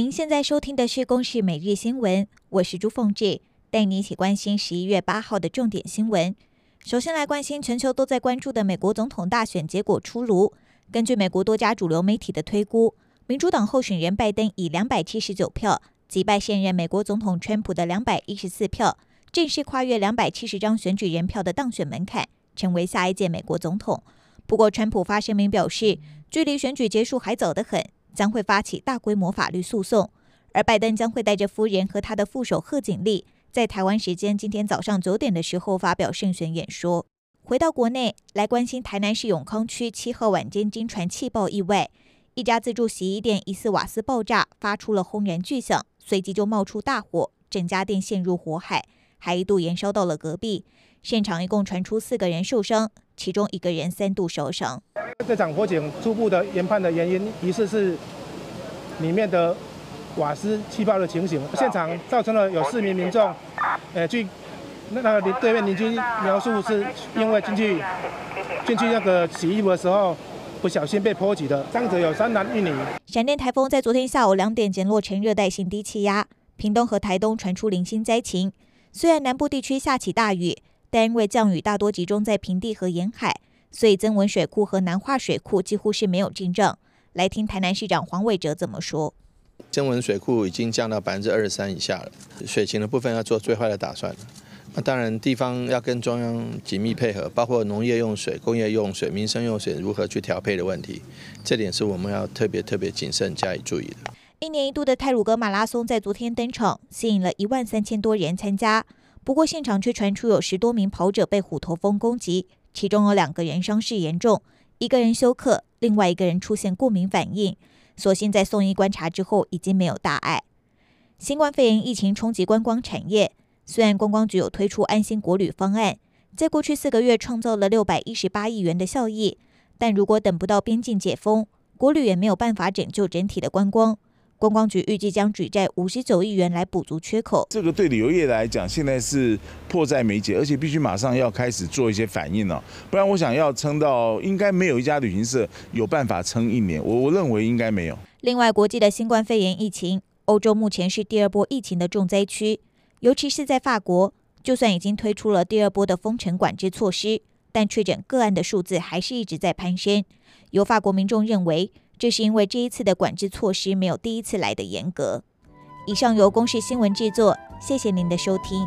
您现在收听的是《公视每日新闻》，我是朱凤志，带你一起关心十一月八号的重点新闻。首先来关心全球都在关注的美国总统大选结果出炉。根据美国多家主流媒体的推估，民主党候选人拜登以两百七十九票击败现任美国总统川普的两百一十四票，正式跨越两百七十张选举人票的当选门槛，成为下一届美国总统。不过，川普发声明表示，距离选举结束还早得很。将会发起大规模法律诉讼，而拜登将会带着夫人和他的副手贺锦丽，在台湾时间今天早上九点的时候发表胜选演说。回到国内来关心台南市永康区七号晚间惊传气爆意外，一家自助洗衣店疑似瓦斯爆炸，发出了轰然巨响，随即就冒出大火，整家店陷入火海，还一度延烧到了隔壁。现场一共传出四个人受伤，其中一个人三度受伤。这场火警初步的研判的原因，疑似是里面的瓦斯气爆的情形。现场造成了有四名民众，呃，据那那个对面邻居描述，是因为进去进去那个洗衣服的时候不小心被波及的。伤者有三男一女。闪电台风在昨天下午两点减弱成热带性低气压，屏东和台东传出零星灾情。虽然南部地区下起大雨。但因为降雨大多集中在平地和沿海，所以增文水库和南化水库几乎是没有进账。来听台南市长黄伟哲怎么说：增文水库已经降到百分之二十三以下了，水情的部分要做最坏的打算。那当然，地方要跟中央紧密配合，包括农业用水、工业用水、民生用水如何去调配的问题，这点是我们要特别特别谨慎加以注意的。一年一度的泰鲁格马拉松在昨天登场，吸引了一万三千多人参加。不过，现场却传出有十多名跑者被虎头蜂攻击，其中有两个人伤势严重，一个人休克，另外一个人出现过敏反应。所幸在送医观察之后，已经没有大碍。新冠肺炎疫情冲击观光产业，虽然观光局有推出安心国旅方案，在过去四个月创造了六百一十八亿元的效益，但如果等不到边境解封，国旅也没有办法拯救整体的观光。观光局预计将举债五十九亿元来补足缺口。这个对旅游业来讲，现在是迫在眉睫，而且必须马上要开始做一些反应了，不然我想要撑到，应该没有一家旅行社有办法撑一年。我我认为应该没有。另外，国际的新冠肺炎疫情，欧洲目前是第二波疫情的重灾区，尤其是在法国，就算已经推出了第二波的封城管制措施，但确诊个案的数字还是一直在攀升。有法国民众认为。这是因为这一次的管制措施没有第一次来的严格。以上由公视新闻制作，谢谢您的收听。